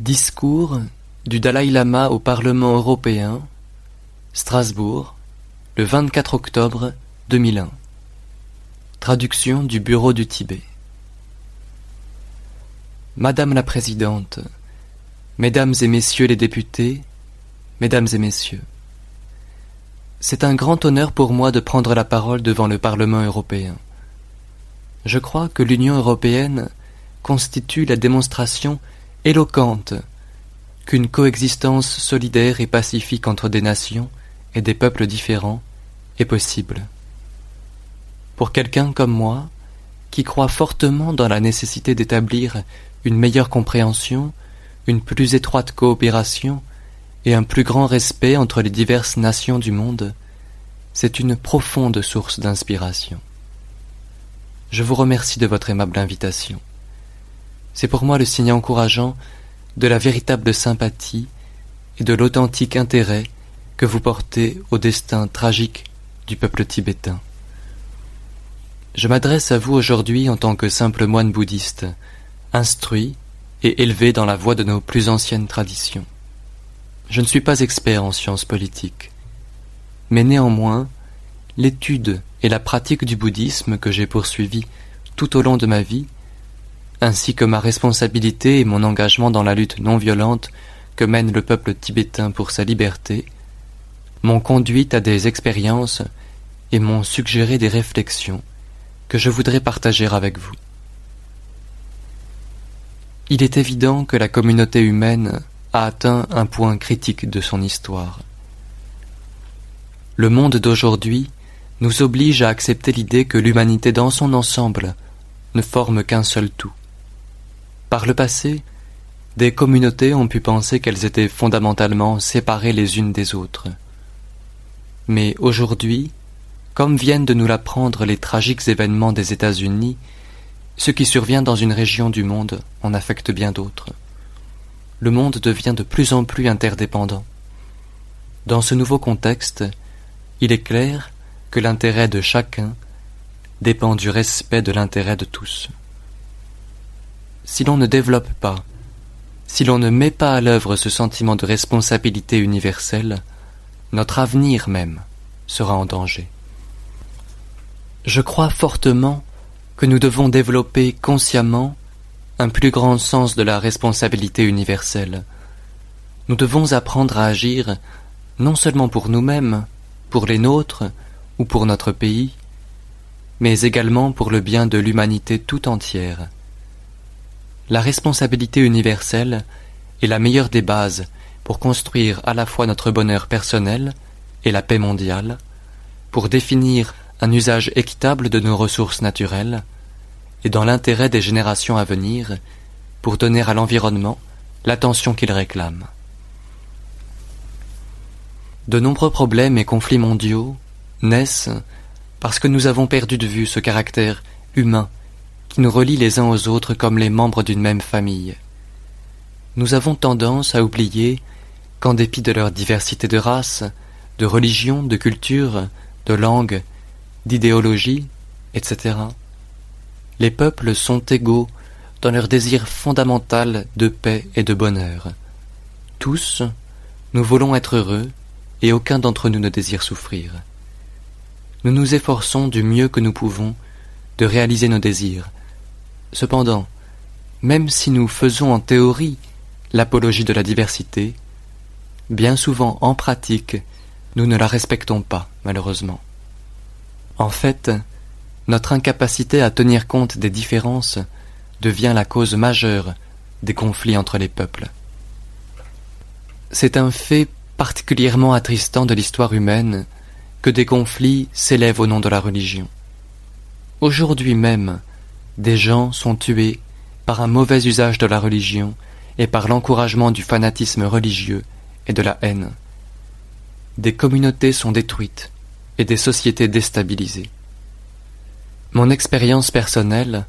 Discours du Dalai Lama au Parlement européen, Strasbourg, le 24 octobre 2001. Traduction du Bureau du Tibet. Madame la Présidente, Mesdames et Messieurs les députés, Mesdames et Messieurs, c'est un grand honneur pour moi de prendre la parole devant le Parlement européen. Je crois que l'Union européenne constitue la démonstration éloquente qu'une coexistence solidaire et pacifique entre des nations et des peuples différents est possible. Pour quelqu'un comme moi, qui croit fortement dans la nécessité d'établir une meilleure compréhension, une plus étroite coopération et un plus grand respect entre les diverses nations du monde, c'est une profonde source d'inspiration. Je vous remercie de votre aimable invitation. C'est pour moi le signe encourageant de la véritable sympathie et de l'authentique intérêt que vous portez au destin tragique du peuple tibétain. Je m'adresse à vous aujourd'hui en tant que simple moine bouddhiste, instruit et élevé dans la voie de nos plus anciennes traditions. Je ne suis pas expert en sciences politiques, mais néanmoins, l'étude et la pratique du bouddhisme que j'ai poursuivi tout au long de ma vie, ainsi que ma responsabilité et mon engagement dans la lutte non violente que mène le peuple tibétain pour sa liberté, m'ont conduit à des expériences et m'ont suggéré des réflexions que je voudrais partager avec vous. Il est évident que la communauté humaine a atteint un point critique de son histoire. Le monde d'aujourd'hui nous oblige à accepter l'idée que l'humanité dans son ensemble ne forme qu'un seul tout. Par le passé, des communautés ont pu penser qu'elles étaient fondamentalement séparées les unes des autres. Mais aujourd'hui, comme viennent de nous l'apprendre les tragiques événements des États-Unis, ce qui survient dans une région du monde en affecte bien d'autres le monde devient de plus en plus interdépendant. Dans ce nouveau contexte, il est clair que l'intérêt de chacun dépend du respect de l'intérêt de tous. Si l'on ne développe pas, si l'on ne met pas à l'œuvre ce sentiment de responsabilité universelle, notre avenir même sera en danger. Je crois fortement que nous devons développer consciemment un plus grand sens de la responsabilité universelle. Nous devons apprendre à agir non seulement pour nous-mêmes, pour les nôtres ou pour notre pays, mais également pour le bien de l'humanité tout entière. La responsabilité universelle est la meilleure des bases pour construire à la fois notre bonheur personnel et la paix mondiale, pour définir un usage équitable de nos ressources naturelles, et dans l'intérêt des générations à venir pour donner à l'environnement l'attention qu'il réclame. De nombreux problèmes et conflits mondiaux naissent parce que nous avons perdu de vue ce caractère humain nous relie les uns aux autres comme les membres d'une même famille. Nous avons tendance à oublier qu'en dépit de leur diversité de race, de religion, de culture, de langue, d'idéologie, etc., les peuples sont égaux dans leur désir fondamental de paix et de bonheur. Tous, nous voulons être heureux, et aucun d'entre nous ne désire souffrir. Nous nous efforçons du mieux que nous pouvons de réaliser nos désirs. Cependant, même si nous faisons en théorie l'apologie de la diversité, bien souvent en pratique, nous ne la respectons pas, malheureusement. En fait, notre incapacité à tenir compte des différences devient la cause majeure des conflits entre les peuples. C'est un fait particulièrement attristant de l'histoire humaine que des conflits s'élèvent au nom de la religion. Aujourd'hui même, des gens sont tués par un mauvais usage de la religion et par l'encouragement du fanatisme religieux et de la haine. Des communautés sont détruites et des sociétés déstabilisées. Mon expérience personnelle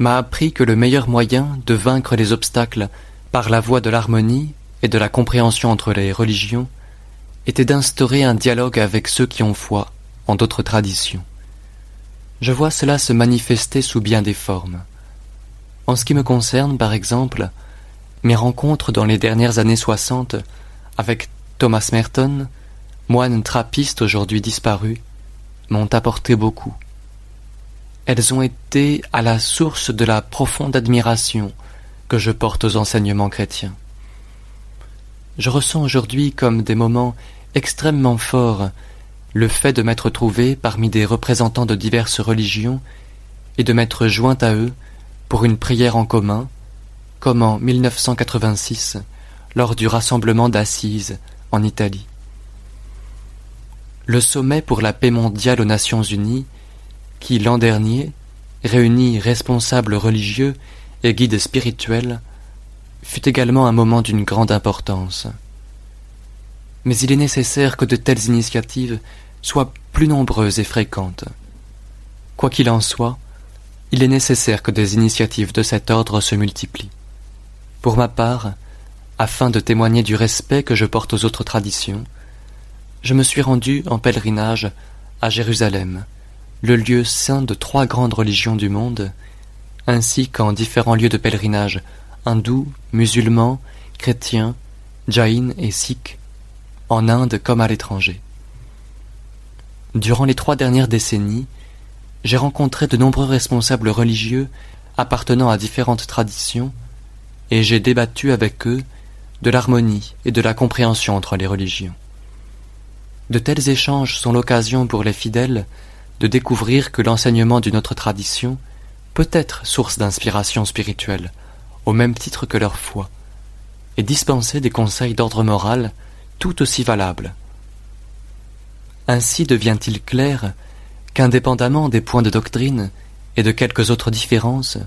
m'a appris que le meilleur moyen de vaincre les obstacles par la voie de l'harmonie et de la compréhension entre les religions était d'instaurer un dialogue avec ceux qui ont foi en d'autres traditions. Je vois cela se manifester sous bien des formes. En ce qui me concerne, par exemple, Mes rencontres dans les dernières années soixante avec Thomas Merton, moine trappiste aujourd'hui disparu, m'ont apporté beaucoup. Elles ont été à la source de la profonde admiration que je porte aux enseignements chrétiens. Je ressens aujourd'hui comme des moments extrêmement forts le fait de m'être trouvé parmi des représentants de diverses religions et de m'être joint à eux pour une prière en commun, comme en 1986 lors du rassemblement d'Assise en Italie. Le sommet pour la paix mondiale aux Nations Unies, qui l'an dernier réunit responsables religieux et guides spirituels, fut également un moment d'une grande importance. Mais il est nécessaire que de telles initiatives soient plus nombreuses et fréquentes. Quoi qu'il en soit, il est nécessaire que des initiatives de cet ordre se multiplient. Pour ma part, afin de témoigner du respect que je porte aux autres traditions, je me suis rendu en pèlerinage à Jérusalem, le lieu saint de trois grandes religions du monde, ainsi qu'en différents lieux de pèlerinage hindous, musulmans, chrétiens, jaïns et sikhs, en Inde comme à l'étranger. Durant les trois dernières décennies, j'ai rencontré de nombreux responsables religieux appartenant à différentes traditions, et j'ai débattu avec eux de l'harmonie et de la compréhension entre les religions. De tels échanges sont l'occasion pour les fidèles de découvrir que l'enseignement d'une autre tradition peut être source d'inspiration spirituelle, au même titre que leur foi, et dispenser des conseils d'ordre moral tout aussi valables. Ainsi devient-il clair qu'indépendamment des points de doctrine et de quelques autres différences,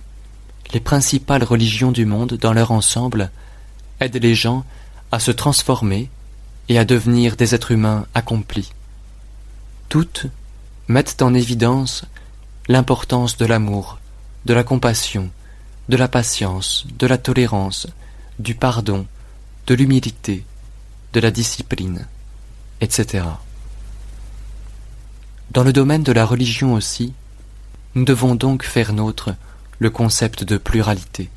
les principales religions du monde dans leur ensemble aident les gens à se transformer et à devenir des êtres humains accomplis. Toutes mettent en évidence l'importance de l'amour, de la compassion, de la patience, de la tolérance, du pardon, de l'humilité, de la discipline, etc. Dans le domaine de la religion aussi, nous devons donc faire nôtre le concept de pluralité.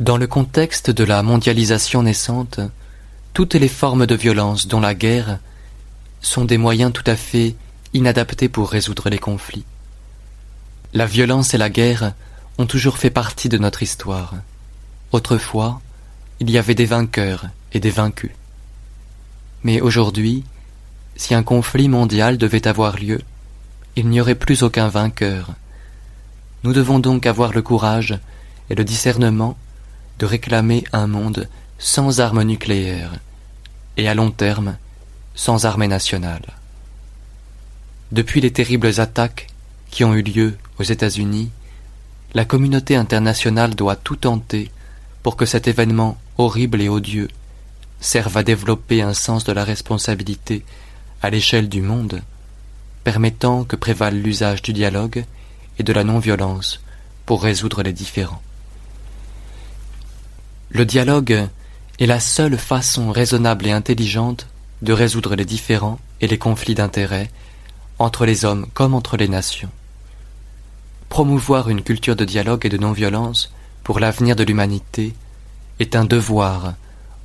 Dans le contexte de la mondialisation naissante, toutes les formes de violence, dont la guerre, sont des moyens tout à fait inadaptés pour résoudre les conflits. La violence et la guerre ont toujours fait partie de notre histoire. Autrefois, il y avait des vainqueurs et des vaincus. Mais aujourd'hui, si un conflit mondial devait avoir lieu, il n'y aurait plus aucun vainqueur. Nous devons donc avoir le courage et le discernement de réclamer un monde sans armes nucléaires et à long terme sans armée nationale. Depuis les terribles attaques qui ont eu lieu aux États-Unis, la communauté internationale doit tout tenter pour que cet événement horrible et odieux serve à développer un sens de la responsabilité à l'échelle du monde, permettant que prévale l'usage du dialogue et de la non-violence pour résoudre les différends. Le dialogue est la seule façon raisonnable et intelligente de résoudre les différends et les conflits d'intérêts entre les hommes comme entre les nations. Promouvoir une culture de dialogue et de non-violence pour l'avenir de l'humanité est un devoir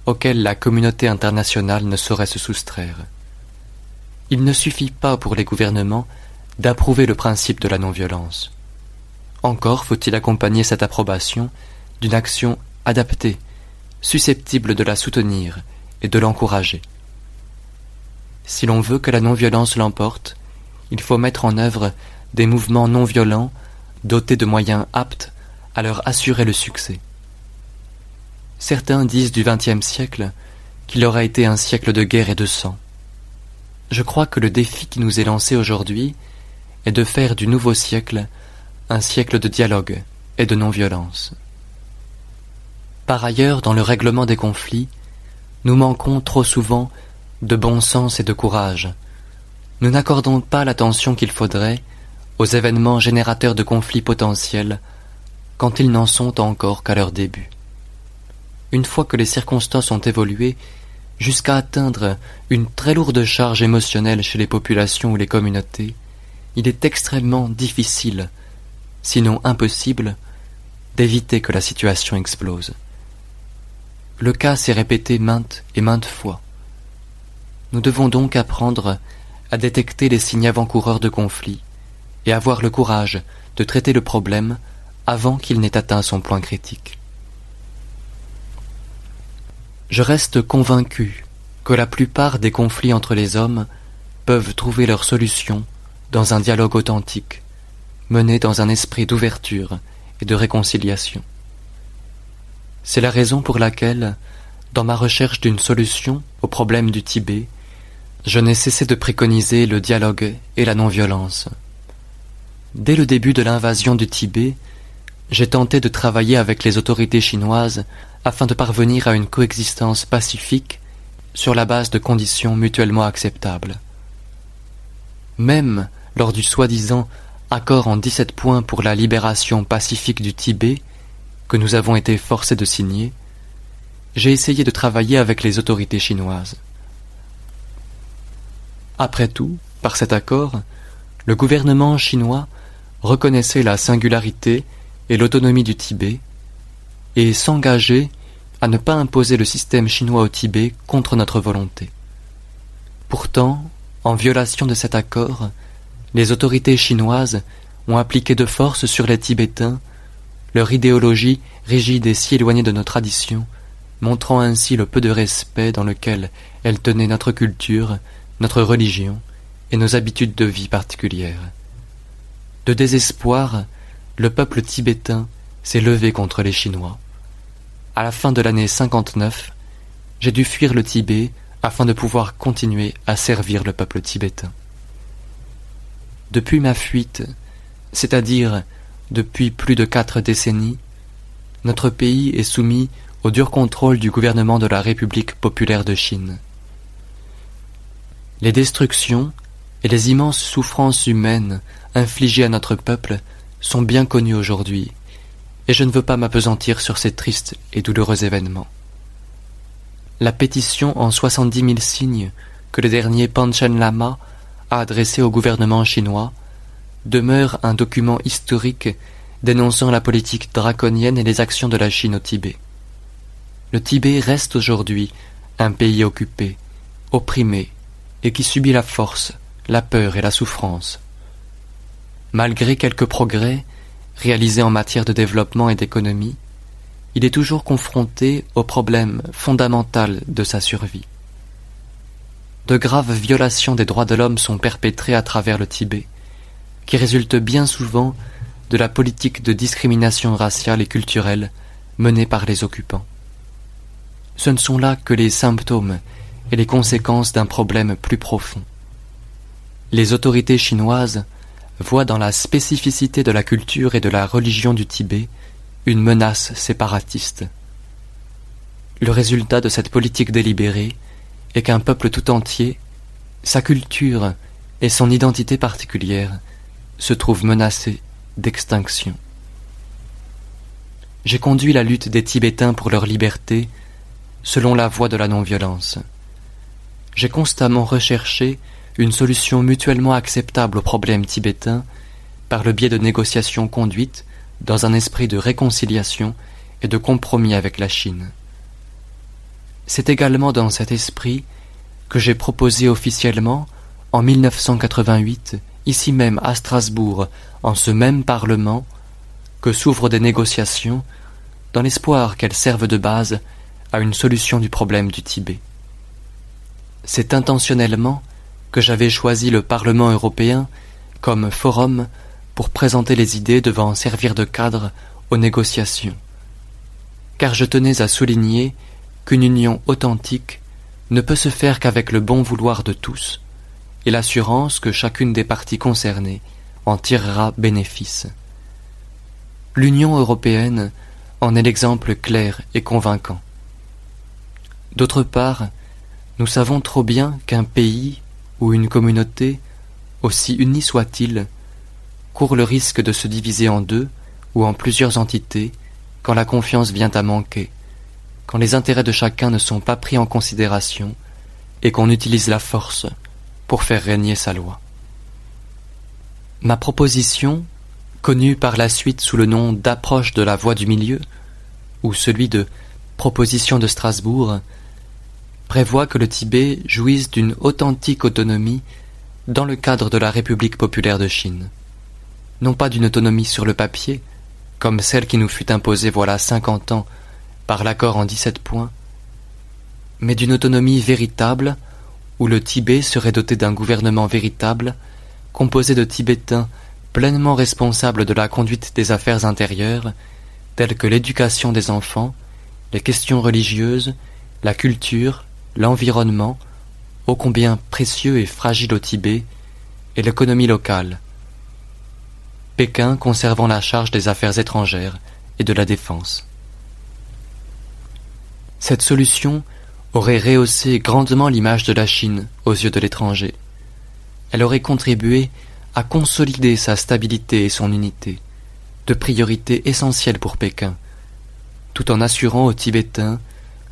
auquel la communauté internationale ne saurait se soustraire. Il ne suffit pas pour les gouvernements d'approuver le principe de la non-violence. Encore faut-il accompagner cette approbation d'une action adaptée, susceptible de la soutenir et de l'encourager. Si l'on veut que la non-violence l'emporte, il faut mettre en œuvre des mouvements non violents dotés de moyens aptes à leur assurer le succès. Certains disent du XXe siècle qu'il aura été un siècle de guerre et de sang. Je crois que le défi qui nous est lancé aujourd'hui est de faire du nouveau siècle un siècle de dialogue et de non-violence. Par ailleurs, dans le règlement des conflits, nous manquons trop souvent de bon sens et de courage. Nous n'accordons pas l'attention qu'il faudrait aux événements générateurs de conflits potentiels quand ils n'en sont encore qu'à leur début. Une fois que les circonstances ont évolué jusqu'à atteindre une très lourde charge émotionnelle chez les populations ou les communautés, il est extrêmement difficile, sinon impossible, d'éviter que la situation explose. Le cas s'est répété maintes et maintes fois. Nous devons donc apprendre à détecter les signes avant-coureurs de conflit et avoir le courage de traiter le problème avant qu'il n'ait atteint son point critique. Je reste convaincu que la plupart des conflits entre les hommes peuvent trouver leur solution dans un dialogue authentique, mené dans un esprit d'ouverture et de réconciliation. C'est la raison pour laquelle, dans ma recherche d'une solution au problème du Tibet, je n'ai cessé de préconiser le dialogue et la non-violence. Dès le début de l'invasion du Tibet, j'ai tenté de travailler avec les autorités chinoises afin de parvenir à une coexistence pacifique sur la base de conditions mutuellement acceptables. Même lors du soi-disant accord en dix-sept points pour la libération pacifique du Tibet, que nous avons été forcés de signer, j'ai essayé de travailler avec les autorités chinoises. Après tout, par cet accord, le gouvernement chinois reconnaissait la singularité et l'autonomie du Tibet et s'engageait à ne pas imposer le système chinois au Tibet contre notre volonté. Pourtant, en violation de cet accord, les autorités chinoises ont appliqué de force sur les Tibétains leur idéologie rigide et si éloignée de nos traditions, montrant ainsi le peu de respect dans lequel elles tenaient notre culture, notre religion et nos habitudes de vie particulières. De désespoir, le peuple tibétain s'est levé contre les Chinois. À la fin de l'année 59, j'ai dû fuir le Tibet afin de pouvoir continuer à servir le peuple tibétain. Depuis ma fuite, c'est-à-dire depuis plus de quatre décennies, notre pays est soumis au dur contrôle du gouvernement de la République populaire de Chine. Les destructions et les immenses souffrances humaines infligées à notre peuple sont bien connues aujourd'hui, et je ne veux pas m'apesantir sur ces tristes et douloureux événements. La pétition en soixante-dix mille signes que le dernier Panchen Lama a adressée au gouvernement chinois demeure un document historique dénonçant la politique draconienne et les actions de la Chine au Tibet. Le Tibet reste aujourd'hui un pays occupé, opprimé, et qui subit la force, la peur et la souffrance. Malgré quelques progrès réalisés en matière de développement et d'économie, il est toujours confronté au problème fondamental de sa survie. De graves violations des droits de l'homme sont perpétrées à travers le Tibet, qui résultent bien souvent de la politique de discrimination raciale et culturelle menée par les occupants. Ce ne sont là que les symptômes et les conséquences d'un problème plus profond. Les autorités chinoises voient dans la spécificité de la culture et de la religion du Tibet une menace séparatiste. Le résultat de cette politique délibérée est qu'un peuple tout entier, sa culture et son identité particulière se trouvent menacés d'extinction. J'ai conduit la lutte des Tibétains pour leur liberté selon la voie de la non-violence. J'ai constamment recherché une solution mutuellement acceptable au problème tibétain par le biais de négociations conduites dans un esprit de réconciliation et de compromis avec la Chine. C'est également dans cet esprit que j'ai proposé officiellement, en 1988, ici même à Strasbourg, en ce même Parlement, que s'ouvrent des négociations dans l'espoir qu'elles servent de base à une solution du problème du Tibet. C'est intentionnellement que j'avais choisi le Parlement européen comme forum pour présenter les idées devant servir de cadre aux négociations, car je tenais à souligner qu'une union authentique ne peut se faire qu'avec le bon vouloir de tous et l'assurance que chacune des parties concernées en tirera bénéfice. L'Union européenne en est l'exemple clair et convaincant. D'autre part, nous savons trop bien qu'un pays ou une communauté, aussi unie soit-il, court le risque de se diviser en deux ou en plusieurs entités quand la confiance vient à manquer, quand les intérêts de chacun ne sont pas pris en considération et qu'on utilise la force pour faire régner sa loi. Ma proposition, connu par la suite sous le nom d'approche de la voie du milieu, ou celui de proposition de Strasbourg, prévoit que le Tibet jouisse d'une authentique autonomie dans le cadre de la République populaire de Chine. Non pas d'une autonomie sur le papier, comme celle qui nous fut imposée voilà cinquante ans par l'accord en dix-sept points, mais d'une autonomie véritable, où le Tibet serait doté d'un gouvernement véritable, composé de Tibétains pleinement responsables de la conduite des affaires intérieures, telles que l'éducation des enfants, les questions religieuses, la culture, l'environnement, ô combien précieux et fragile au Tibet, et l'économie locale. Pékin conservant la charge des affaires étrangères et de la défense. Cette solution aurait rehaussé grandement l'image de la Chine aux yeux de l'étranger. Elle aurait contribué à consolider sa stabilité et son unité, deux priorités essentielles pour Pékin, tout en assurant aux Tibétains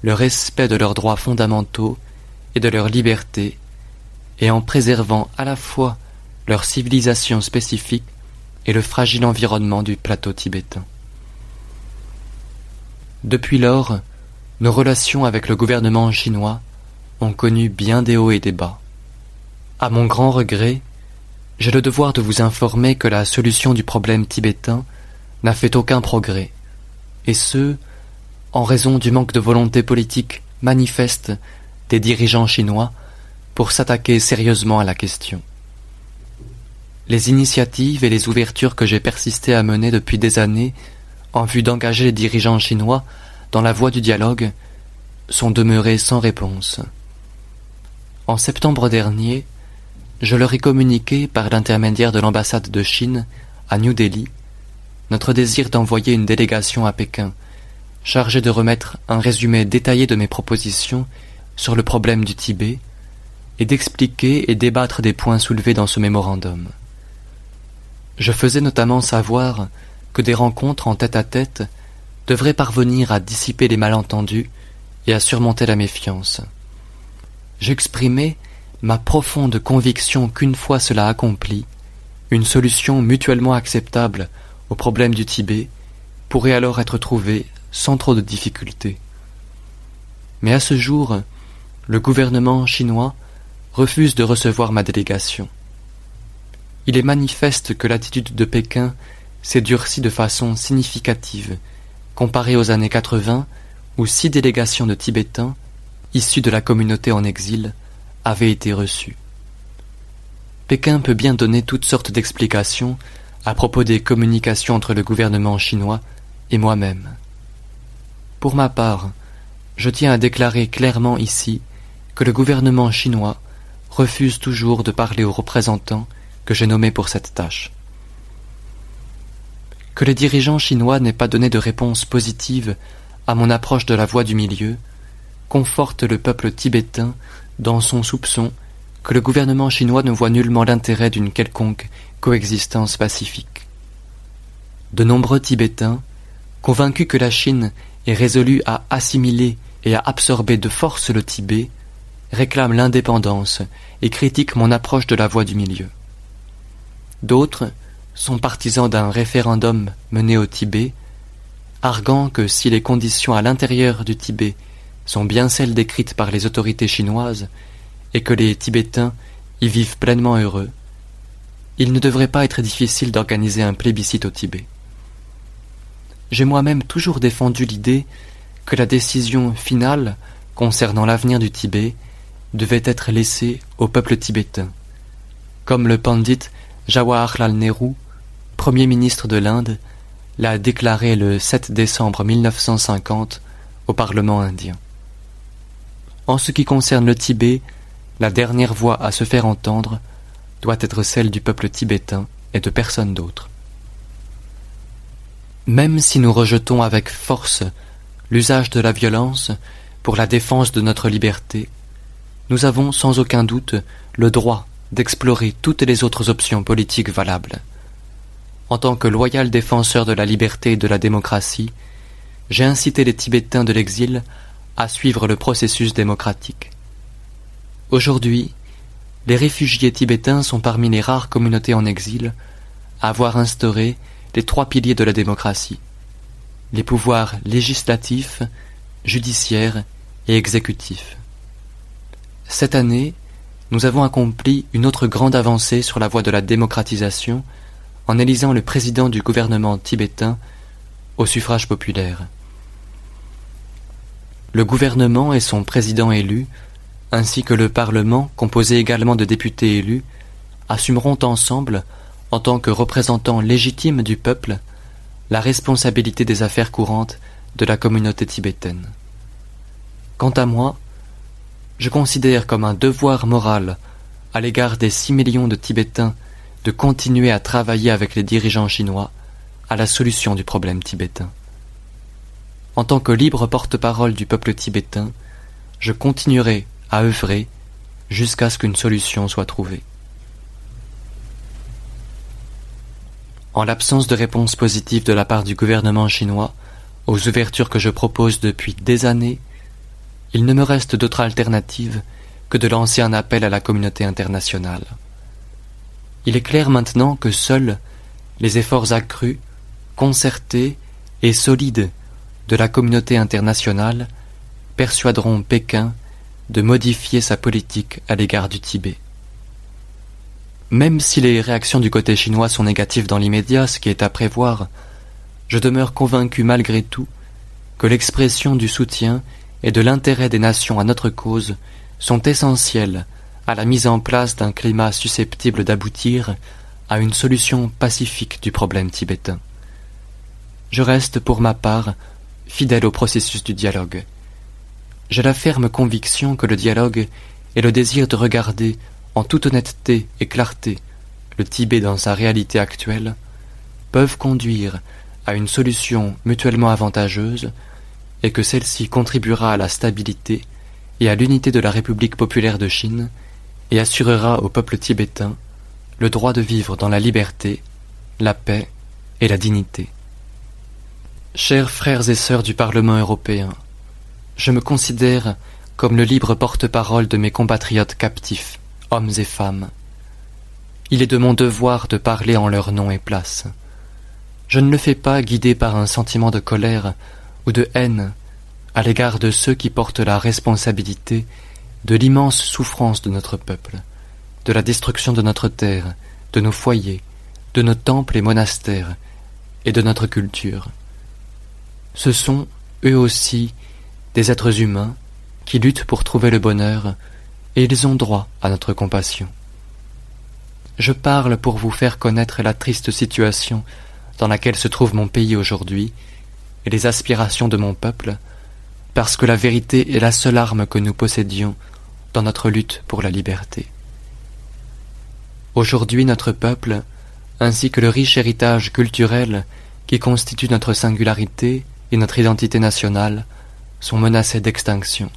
le respect de leurs droits fondamentaux et de leur liberté, et en préservant à la fois leur civilisation spécifique et le fragile environnement du plateau tibétain. Depuis lors, nos relations avec le gouvernement chinois ont connu bien des hauts et des bas. À mon grand regret, j'ai le devoir de vous informer que la solution du problème tibétain n'a fait aucun progrès, et ce, en raison du manque de volonté politique manifeste des dirigeants chinois pour s'attaquer sérieusement à la question. Les initiatives et les ouvertures que j'ai persisté à mener depuis des années en vue d'engager les dirigeants chinois dans la voie du dialogue sont demeurées sans réponse. En septembre dernier, je leur ai communiqué par l'intermédiaire de l'ambassade de Chine à New Delhi notre désir d'envoyer une délégation à Pékin chargée de remettre un résumé détaillé de mes propositions sur le problème du Tibet et d'expliquer et débattre des points soulevés dans ce mémorandum. Je faisais notamment savoir que des rencontres en tête à tête devraient parvenir à dissiper les malentendus et à surmonter la méfiance. J'exprimais ma profonde conviction qu'une fois cela accompli, une solution mutuellement acceptable au problème du Tibet pourrait alors être trouvée sans trop de difficultés. Mais à ce jour, le gouvernement chinois refuse de recevoir ma délégation. Il est manifeste que l'attitude de Pékin s'est durcie de façon significative comparée aux années 80 où six délégations de Tibétains, issus de la communauté en exil, avaient été reçues. Pékin peut bien donner toutes sortes d'explications à propos des communications entre le gouvernement chinois et moi-même. Pour ma part, je tiens à déclarer clairement ici que le gouvernement chinois refuse toujours de parler aux représentants que j'ai nommés pour cette tâche. Que les dirigeants chinois n'aient pas donné de réponse positive à mon approche de la voie du milieu conforte le peuple tibétain dans son soupçon que le gouvernement chinois ne voit nullement l'intérêt d'une quelconque coexistence pacifique. De nombreux Tibétains, convaincus que la Chine est résolue à assimiler et à absorber de force le Tibet, réclament l'indépendance et critiquent mon approche de la voie du milieu. D'autres sont partisans d'un référendum mené au Tibet arguant que si les conditions à l'intérieur du Tibet sont bien celles décrites par les autorités chinoises et que les Tibétains y vivent pleinement heureux, il ne devrait pas être difficile d'organiser un plébiscite au Tibet. J'ai moi-même toujours défendu l'idée que la décision finale concernant l'avenir du Tibet devait être laissée au peuple tibétain, comme le pandit Jawaharlal Nehru, Premier ministre de l'Inde, l'a déclaré le 7 décembre 1950 au Parlement indien. En ce qui concerne le Tibet, la dernière voix à se faire entendre doit être celle du peuple tibétain et de personne d'autre. Même si nous rejetons avec force l'usage de la violence pour la défense de notre liberté, nous avons sans aucun doute le droit d'explorer toutes les autres options politiques valables. En tant que loyal défenseur de la liberté et de la démocratie, j'ai incité les Tibétains de l'exil à suivre le processus démocratique. Aujourd'hui, les réfugiés tibétains sont parmi les rares communautés en exil à avoir instauré les trois piliers de la démocratie les pouvoirs législatifs, judiciaires et exécutifs. Cette année, nous avons accompli une autre grande avancée sur la voie de la démocratisation en élisant le président du gouvernement tibétain au suffrage populaire. Le gouvernement et son président élu, ainsi que le Parlement, composé également de députés élus, assumeront ensemble, en tant que représentants légitimes du peuple, la responsabilité des affaires courantes de la communauté tibétaine. Quant à moi, je considère comme un devoir moral à l'égard des six millions de Tibétains de continuer à travailler avec les dirigeants chinois à la solution du problème tibétain. En tant que libre porte-parole du peuple tibétain, je continuerai à œuvrer jusqu'à ce qu'une solution soit trouvée. En l'absence de réponse positive de la part du gouvernement chinois aux ouvertures que je propose depuis des années, il ne me reste d'autre alternative que de lancer un appel à la communauté internationale. Il est clair maintenant que seuls les efforts accrus, concertés et solides de la communauté internationale persuaderont Pékin de modifier sa politique à l'égard du Tibet. Même si les réactions du côté chinois sont négatives dans l'immédiat, ce qui est à prévoir, je demeure convaincu malgré tout que l'expression du soutien et de l'intérêt des nations à notre cause sont essentielles à la mise en place d'un climat susceptible d'aboutir à une solution pacifique du problème tibétain. Je reste, pour ma part, fidèle au processus du dialogue. J'ai la ferme conviction que le dialogue est le désir de regarder en toute honnêteté et clarté, le Tibet dans sa réalité actuelle, peuvent conduire à une solution mutuellement avantageuse et que celle-ci contribuera à la stabilité et à l'unité de la République populaire de Chine et assurera au peuple tibétain le droit de vivre dans la liberté, la paix et la dignité. Chers frères et sœurs du Parlement européen, je me considère comme le libre porte-parole de mes compatriotes captifs hommes et femmes. Il est de mon devoir de parler en leur nom et place. Je ne le fais pas guidé par un sentiment de colère ou de haine à l'égard de ceux qui portent la responsabilité de l'immense souffrance de notre peuple, de la destruction de notre terre, de nos foyers, de nos temples et monastères, et de notre culture. Ce sont, eux aussi, des êtres humains qui luttent pour trouver le bonheur et ils ont droit à notre compassion. Je parle pour vous faire connaître la triste situation dans laquelle se trouve mon pays aujourd'hui et les aspirations de mon peuple, parce que la vérité est la seule arme que nous possédions dans notre lutte pour la liberté. Aujourd'hui notre peuple, ainsi que le riche héritage culturel qui constitue notre singularité et notre identité nationale, sont menacés d'extinction.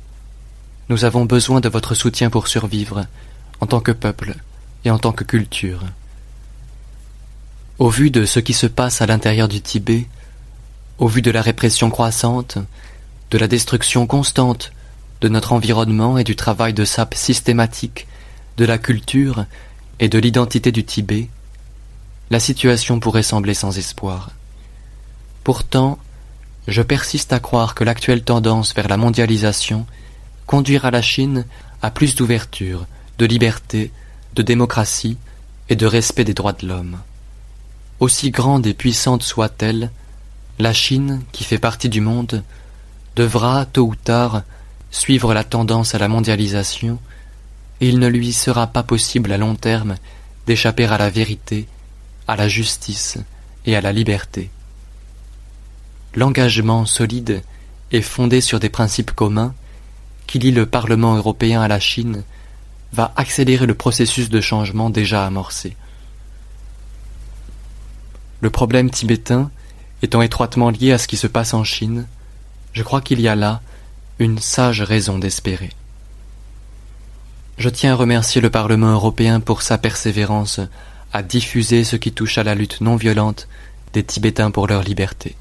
Nous avons besoin de votre soutien pour survivre, en tant que peuple et en tant que culture. Au vu de ce qui se passe à l'intérieur du Tibet, au vu de la répression croissante, de la destruction constante de notre environnement et du travail de sape systématique de la culture et de l'identité du Tibet, la situation pourrait sembler sans espoir. Pourtant, je persiste à croire que l'actuelle tendance vers la mondialisation conduira la Chine à plus d'ouverture, de liberté, de démocratie et de respect des droits de l'homme. Aussi grande et puissante soit-elle, la Chine, qui fait partie du monde, devra, tôt ou tard, suivre la tendance à la mondialisation, et il ne lui sera pas possible à long terme d'échapper à la vérité, à la justice et à la liberté. L'engagement solide est fondé sur des principes communs qui lie le Parlement européen à la Chine va accélérer le processus de changement déjà amorcé. Le problème tibétain étant étroitement lié à ce qui se passe en Chine, je crois qu'il y a là une sage raison d'espérer. Je tiens à remercier le Parlement européen pour sa persévérance à diffuser ce qui touche à la lutte non violente des Tibétains pour leur liberté.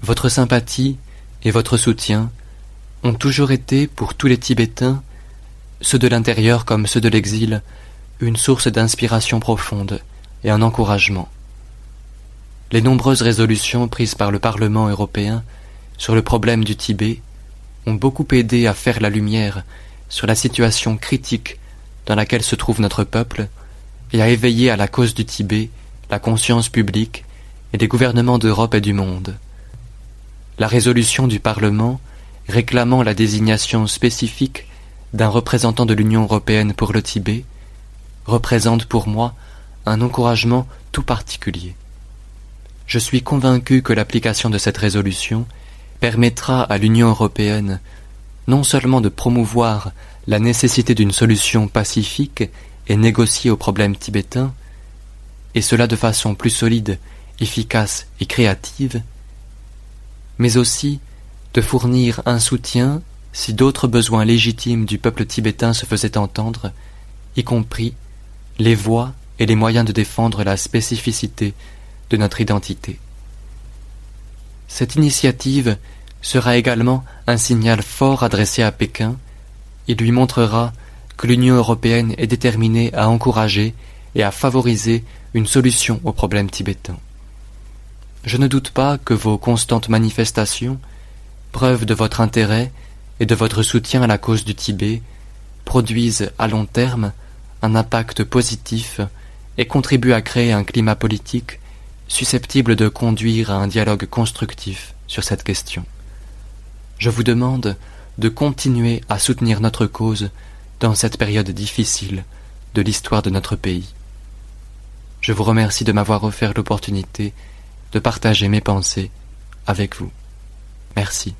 Votre sympathie et votre soutien ont toujours été, pour tous les Tibétains, ceux de l'intérieur comme ceux de l'exil, une source d'inspiration profonde et un encouragement. les nombreuses résolutions prises par le Parlement européen sur le problème du Tibet ont beaucoup aidé à faire la lumière sur la situation critique dans laquelle se trouve notre peuple et à éveiller à la cause du Tibet la conscience publique et des gouvernements d'Europe et du monde. La résolution du Parlement réclamant la désignation spécifique d'un représentant de l'Union européenne pour le Tibet représente pour moi un encouragement tout particulier. Je suis convaincu que l'application de cette résolution permettra à l'Union européenne non seulement de promouvoir la nécessité d'une solution pacifique et négociée au problème tibétain, et cela de façon plus solide, efficace et créative, mais aussi de fournir un soutien si d'autres besoins légitimes du peuple tibétain se faisaient entendre, y compris les voies et les moyens de défendre la spécificité de notre identité. Cette initiative sera également un signal fort adressé à Pékin et lui montrera que l'Union européenne est déterminée à encourager et à favoriser une solution au problème tibétain. Je ne doute pas que vos constantes manifestations, preuve de votre intérêt et de votre soutien à la cause du Tibet, produisent à long terme un impact positif et contribuent à créer un climat politique susceptible de conduire à un dialogue constructif sur cette question. Je vous demande de continuer à soutenir notre cause dans cette période difficile de l'histoire de notre pays. Je vous remercie de m'avoir offert l'opportunité de partager mes pensées avec vous. Merci.